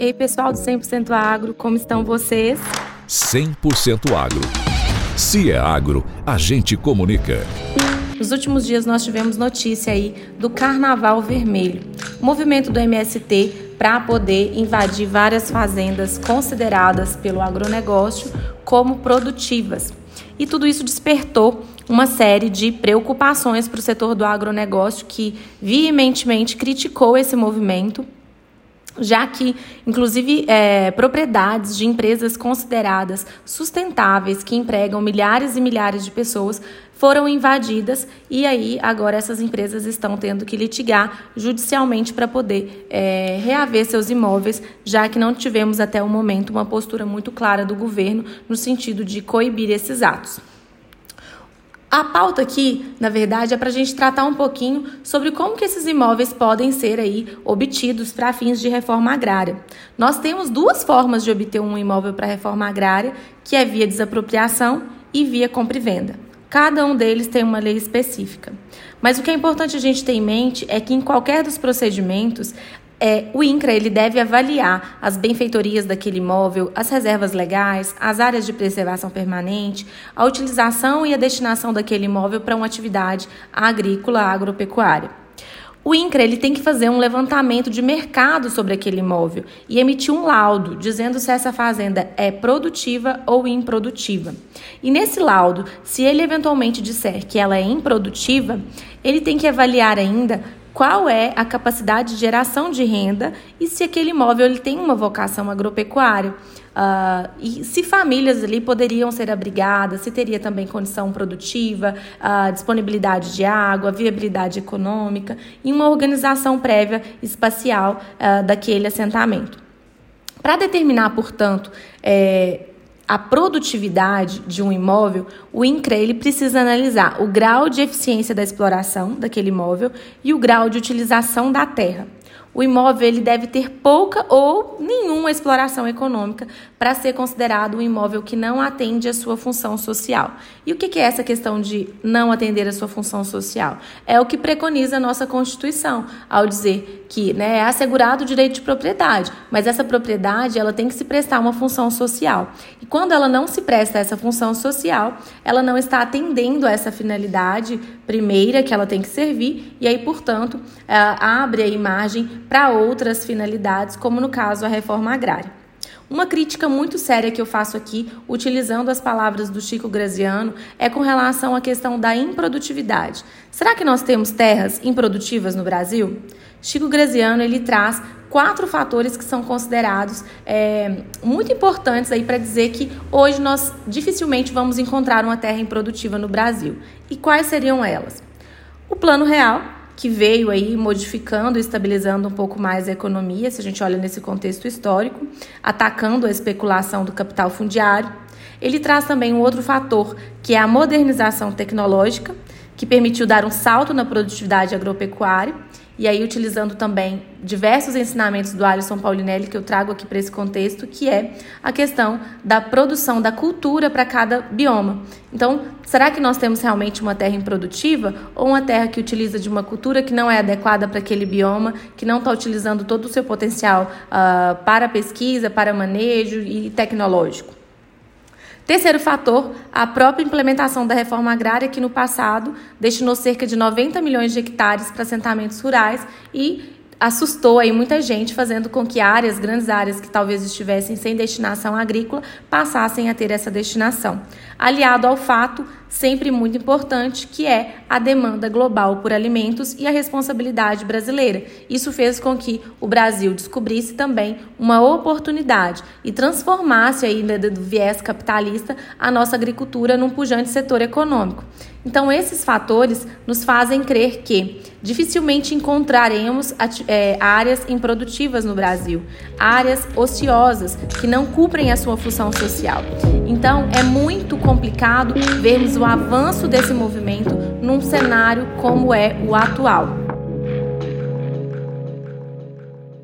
Ei, pessoal do 100% Agro, como estão vocês? 100% Agro. Se é agro, a gente comunica. Nos últimos dias nós tivemos notícia aí do Carnaval Vermelho, movimento do MST para poder invadir várias fazendas consideradas pelo agronegócio como produtivas. E tudo isso despertou uma série de preocupações para o setor do agronegócio que veementemente criticou esse movimento já que, inclusive, é, propriedades de empresas consideradas sustentáveis, que empregam milhares e milhares de pessoas, foram invadidas e aí agora essas empresas estão tendo que litigar judicialmente para poder é, reaver seus imóveis, já que não tivemos até o momento uma postura muito clara do governo no sentido de coibir esses atos. A pauta aqui, na verdade, é para a gente tratar um pouquinho sobre como que esses imóveis podem ser aí obtidos para fins de reforma agrária. Nós temos duas formas de obter um imóvel para reforma agrária, que é via desapropriação e via compra e venda. Cada um deles tem uma lei específica. Mas o que é importante a gente ter em mente é que em qualquer dos procedimentos, é, o INCRA ele deve avaliar as benfeitorias daquele imóvel, as reservas legais, as áreas de preservação permanente, a utilização e a destinação daquele imóvel para uma atividade agrícola, agropecuária. O INCRA ele tem que fazer um levantamento de mercado sobre aquele imóvel e emitir um laudo dizendo se essa fazenda é produtiva ou improdutiva. E nesse laudo, se ele eventualmente disser que ela é improdutiva, ele tem que avaliar ainda qual é a capacidade de geração de renda e se aquele imóvel ele tem uma vocação agropecuária. Uh, e se famílias ali poderiam ser abrigadas, se teria também condição produtiva, uh, disponibilidade de água, viabilidade econômica e uma organização prévia espacial uh, daquele assentamento. Para determinar, portanto, é, a produtividade de um imóvel, o INCRA ele precisa analisar o grau de eficiência da exploração daquele imóvel e o grau de utilização da terra o imóvel ele deve ter pouca ou nenhuma exploração econômica para ser considerado um imóvel que não atende à sua função social. E o que é essa questão de não atender à sua função social? É o que preconiza a nossa Constituição, ao dizer que né, é assegurado o direito de propriedade, mas essa propriedade ela tem que se prestar uma função social. E quando ela não se presta essa função social, ela não está atendendo a essa finalidade primeira que ela tem que servir, e aí, portanto, abre a imagem para outras finalidades, como no caso a reforma agrária. Uma crítica muito séria que eu faço aqui, utilizando as palavras do Chico Graziano, é com relação à questão da improdutividade. Será que nós temos terras improdutivas no Brasil? Chico Graziano ele traz quatro fatores que são considerados é, muito importantes aí para dizer que hoje nós dificilmente vamos encontrar uma terra improdutiva no Brasil. E quais seriam elas? O Plano Real, que veio aí modificando estabilizando um pouco mais a economia, se a gente olha nesse contexto histórico, atacando a especulação do capital fundiário. Ele traz também um outro fator, que é a modernização tecnológica, que permitiu dar um salto na produtividade agropecuária e aí utilizando também diversos ensinamentos do Alisson Paulinelli que eu trago aqui para esse contexto, que é a questão da produção da cultura para cada bioma. Então, será que nós temos realmente uma terra improdutiva ou uma terra que utiliza de uma cultura que não é adequada para aquele bioma, que não está utilizando todo o seu potencial uh, para pesquisa, para manejo e tecnológico? Terceiro fator, a própria implementação da reforma agrária, que no passado destinou cerca de 90 milhões de hectares para assentamentos rurais e assustou aí muita gente, fazendo com que áreas, grandes áreas que talvez estivessem sem destinação agrícola, passassem a ter essa destinação. Aliado ao fato, sempre muito importante, que é a demanda global por alimentos e a responsabilidade brasileira. Isso fez com que o Brasil descobrisse também uma oportunidade e transformasse aí do viés capitalista a nossa agricultura num pujante setor econômico. Então, esses fatores nos fazem crer que dificilmente encontraremos é, áreas improdutivas no Brasil, áreas ociosas que não cumprem a sua função social. Então, é muito complicado vermos o avanço desse movimento num cenário como é o atual.